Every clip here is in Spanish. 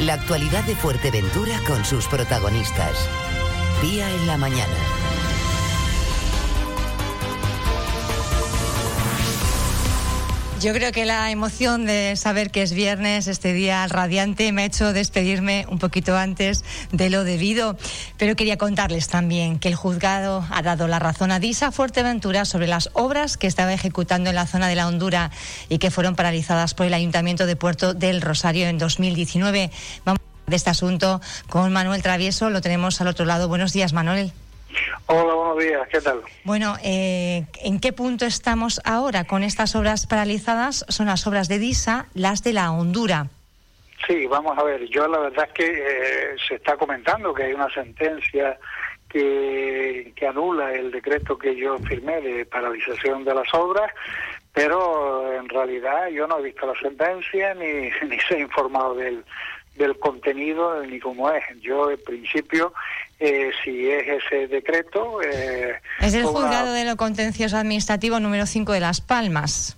La actualidad de Fuerteventura con sus protagonistas. Día en la mañana. Yo creo que la emoción de saber que es viernes, este día radiante, me ha hecho despedirme un poquito antes de lo debido. Pero quería contarles también que el juzgado ha dado la razón a Disa Fuerteventura sobre las obras que estaba ejecutando en la zona de la Hondura y que fueron paralizadas por el Ayuntamiento de Puerto del Rosario en 2019. Vamos de este asunto con Manuel Travieso. Lo tenemos al otro lado. Buenos días, Manuel. Hola, buenos días, ¿qué tal? Bueno, eh, ¿en qué punto estamos ahora con estas obras paralizadas? Son las obras de DISA, las de la Hondura. Sí, vamos a ver, yo la verdad es que eh, se está comentando que hay una sentencia que, que anula el decreto que yo firmé de paralización de las obras, pero en realidad yo no he visto la sentencia ni, ni se ha informado del, del contenido ni cómo es. Yo, en principio, eh, si es ese decreto... Eh, es el juzgado de lo contencioso administrativo número 5 de Las Palmas.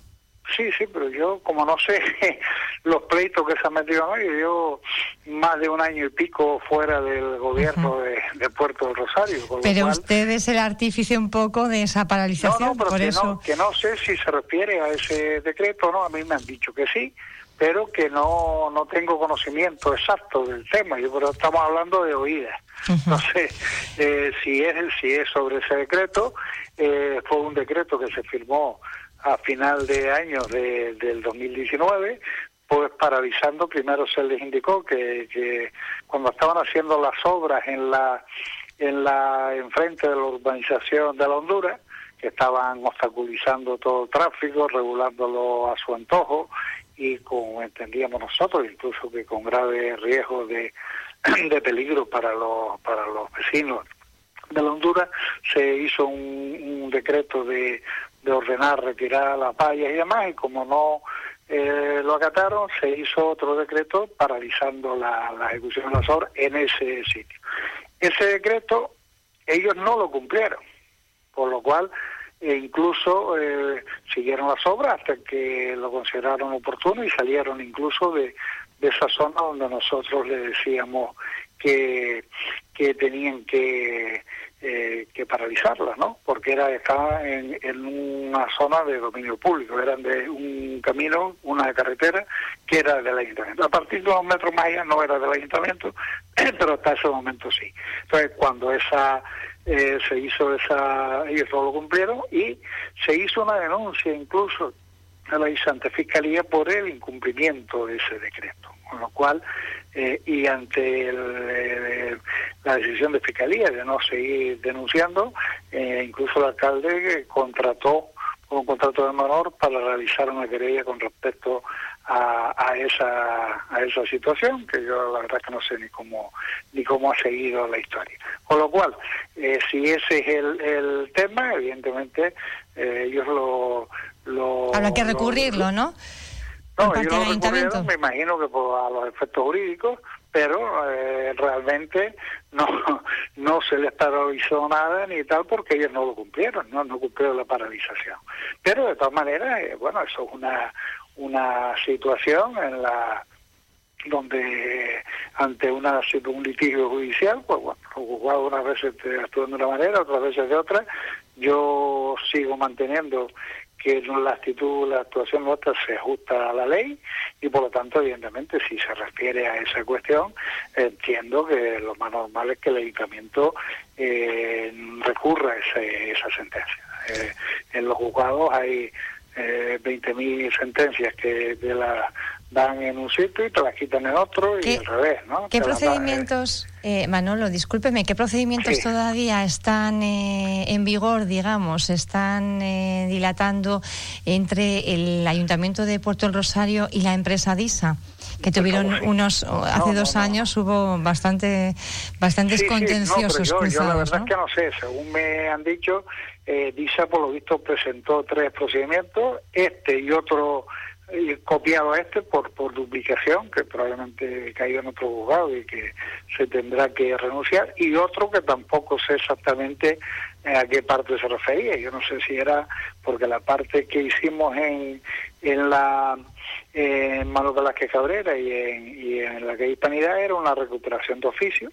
Sí, sí, pero yo, como no sé los pleitos que se han metido hoy, yo más de un año y pico fuera del gobierno de, Puerto del Rosario. pero usted es el artífice un poco de esa paralización, no, no, pero por que eso. No, que no sé si se refiere a ese decreto, ¿no? A mí me han dicho que sí, pero que no, no tengo conocimiento exacto del tema, yo pero estamos hablando de oídas. No sé eh, si es si es sobre ese decreto, eh, fue un decreto que se firmó a final de año de, del 2019, pues paralizando, primero se les indicó que, que cuando estaban haciendo las obras en la en la enfrente de la urbanización de la Honduras, que estaban obstaculizando todo el tráfico, regulándolo a su antojo y como entendíamos nosotros, incluso que con grave riesgo de, de peligro para los, para los vecinos de la Honduras, se hizo un, decreto de, de ordenar retirar las vallas y demás, y como no eh, lo acataron, se hizo otro decreto paralizando la, la ejecución de las obras en ese sitio. Ese decreto ellos no lo cumplieron, por lo cual e incluso eh, siguieron las obras hasta que lo consideraron oportuno y salieron incluso de, de esa zona donde nosotros le decíamos que, que tenían que, eh, que paralizarla, ¿no? Porque era estaba en, en una zona de dominio público, eran de un camino, una carretera que era del ayuntamiento. A partir de unos metros más allá no era del ayuntamiento, pero hasta ese momento sí. Entonces, cuando esa eh, se hizo esa, ellos no lo cumplieron y se hizo una denuncia incluso a la ante Fiscalía por el incumplimiento de ese decreto. Con lo cual, eh, y ante el, la decisión de Fiscalía de no seguir denunciando, eh, incluso el alcalde contrató un contrato de menor para realizar una querella con respecto a, a, esa a esa situación que yo la verdad que no sé ni cómo ni cómo ha seguido la historia. Con lo cual eh, si ese es el, el tema evidentemente eh, ellos lo, lo habrá que recurrirlo no no ellos lo me imagino que por a los efectos jurídicos pero eh, realmente no no se les paralizó nada ni tal porque ellos no lo cumplieron no no cumplieron la paralización. Pero de todas maneras eh, bueno eso es una una situación en la donde ante una un litigio judicial, pues bueno, los juzgados unas veces actúan de una manera, otras veces de otra. Yo sigo manteniendo que la actitud, la actuación nuestra se ajusta a la ley y por lo tanto, evidentemente, si se refiere a esa cuestión, entiendo que lo más normal es que el ayuntamiento eh, recurra a esa sentencia. Eh, en los juzgados hay eh, 20.000 sentencias que de la dan en un sitio y te las quitan en otro y al revés, ¿no? ¿Qué procedimientos, eh, Manolo, discúlpeme, qué procedimientos todavía están eh, en vigor, digamos, están eh, dilatando entre el Ayuntamiento de Puerto del Rosario y la empresa DISA? que tuvieron unos hace dos años hubo bastante bastantes contenciosos yo, cruzados, la verdad es que no sé. Según me han dicho eh, DISA por lo visto presentó tres procedimientos este y otro copiado este por, por duplicación, que probablemente cayó en otro juzgado y que se tendrá que renunciar, y otro que tampoco sé exactamente a qué parte se refería. Yo no sé si era porque la parte que hicimos en, en la en Manuel Velázquez Cabrera y en, y en la que Hispanidad era una recuperación de oficio,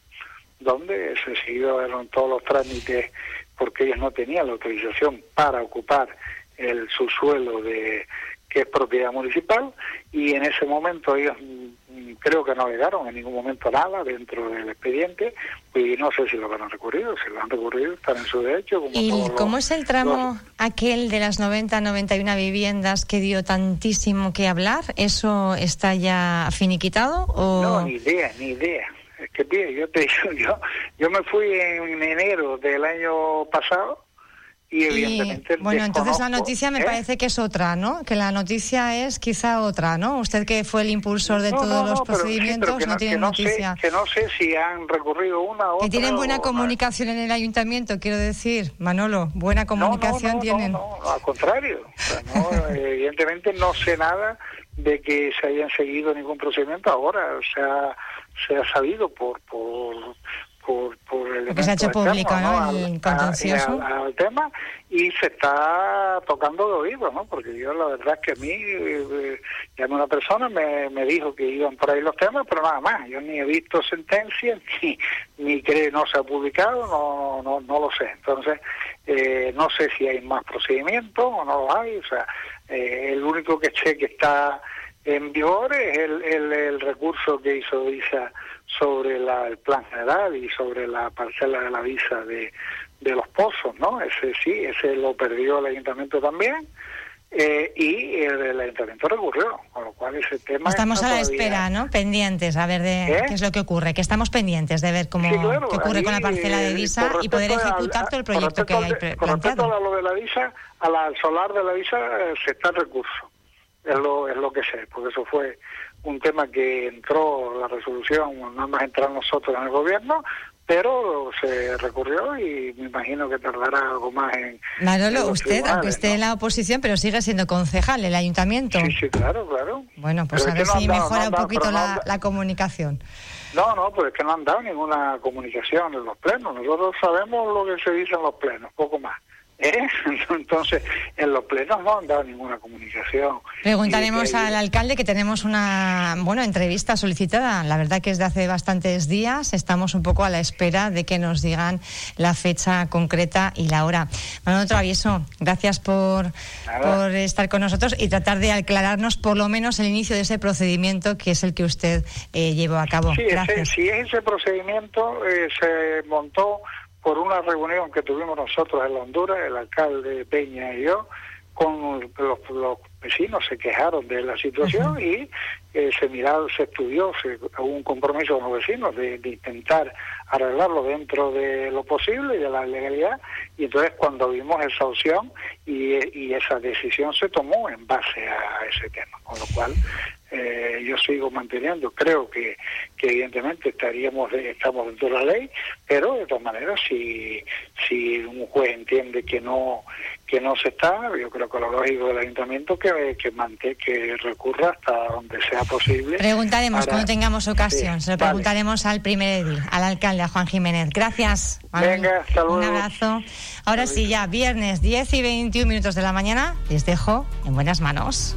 donde se siguieron todos los trámites porque ellos no tenían la autorización para ocupar el subsuelo de que es propiedad municipal y en ese momento ellos mm, creo que no llegaron en ningún momento nada dentro del expediente y no sé si lo han recurrido, si lo han recurrido están en su derecho. ¿Y cómo es el tramo aquel de las 90, 91 viviendas que dio tantísimo que hablar? ¿Eso está ya finiquitado? O... No, ni idea, ni idea. Es que, yo te yo, yo me fui en enero del año pasado y evidentemente bueno entonces la noticia me ¿eh? parece que es otra no que la noticia es quizá otra no usted que fue el impulsor de todos los procedimientos no, tiene noticia. que no sé si han recurrido una o que tienen buena comunicación en el ayuntamiento quiero decir Manolo buena comunicación tienen. no, al contrario. Evidentemente no sé nada de que se hayan seguido ningún procedimiento ahora. O sea se ha sabido por por por, por el Porque se ha hecho público, ¿no? El contencioso. Tema y se está tocando de oído, ¿no? Porque yo la verdad que a mí, eh, una persona, me, me dijo que iban por ahí los temas, pero nada más. Yo ni he visto sentencia, ni, ni creo, no se ha publicado, no, no, no lo sé. Entonces, eh, no sé si hay más procedimientos o no lo hay. O sea, eh, el único que sé que está en vigor es el, el, el recurso que hizo ISA sobre la, el plan general y sobre la parcela de la visa de, de los pozos, ¿no? Ese sí, ese lo perdió el ayuntamiento también. Eh, y el, ayuntamiento recurrió, con lo cual ese tema... Estamos a la espera, ¿no? Pendientes, a ver de ¿Eh? qué es lo que ocurre, que estamos pendientes de ver cómo qué ocurre con la parcela de visa y poder ejecutar todo el proyecto que hay planteado. Con respecto a lo de la visa, al solar de la visa eh, se está en recurso, es lo, es lo que sé, porque eso fue un tema que entró la resolución, nada más entrar nosotros en el gobierno, pero se recurrió y me imagino que tardará algo más en. Manolo, usted, aunque esté en la oposición, pero sigue siendo concejal el ayuntamiento. Sí, sí, claro, claro. Bueno, pues a ver si mejora un poquito la, la comunicación. No, no, pues es que no han dado ninguna comunicación en los plenos. Nosotros sabemos lo que se dice en los plenos, poco más. ¿Eh? Entonces, en los plenos no han dado ninguna comunicación. Preguntaremos al alcalde que tenemos una bueno entrevista solicitada, la verdad que es de hace bastantes días, estamos un poco a la espera de que nos digan la fecha concreta y la hora. Manuel Travieso, gracias por, por estar con nosotros y tratar de aclararnos por lo menos el inicio de ese procedimiento que es el que usted eh, llevó a cabo. Sí, ese, si ese procedimiento eh, se montó por una reunión que tuvimos nosotros en la Honduras, el alcalde Peña y yo, con los, vecinos se quejaron de la situación y eh, se miró, se estudió, se, hubo un compromiso con los vecinos de, intentar arreglarlo dentro de lo posible y de la legalidad y entonces cuando vimos esa opción y, y esa decisión se tomó en base a ese tema, con lo cual eh, yo sigo manteniendo, creo que, que evidentemente estaríamos estamos dentro de la ley, pero de todas maneras si, si un juez entiende que no que no se está, yo creo que lo lógico del ayuntamiento que que mante, que recurra hasta donde sea posible. Preguntaremos cuando tengamos ocasión, se lo preguntaremos al primer edil, al alcalde, a Juan Jiménez. Gracias. Venga, hasta luego. Un abrazo. Ahora sí, ya viernes 10 y 21 minutos de la mañana, les dejo en buenas manos.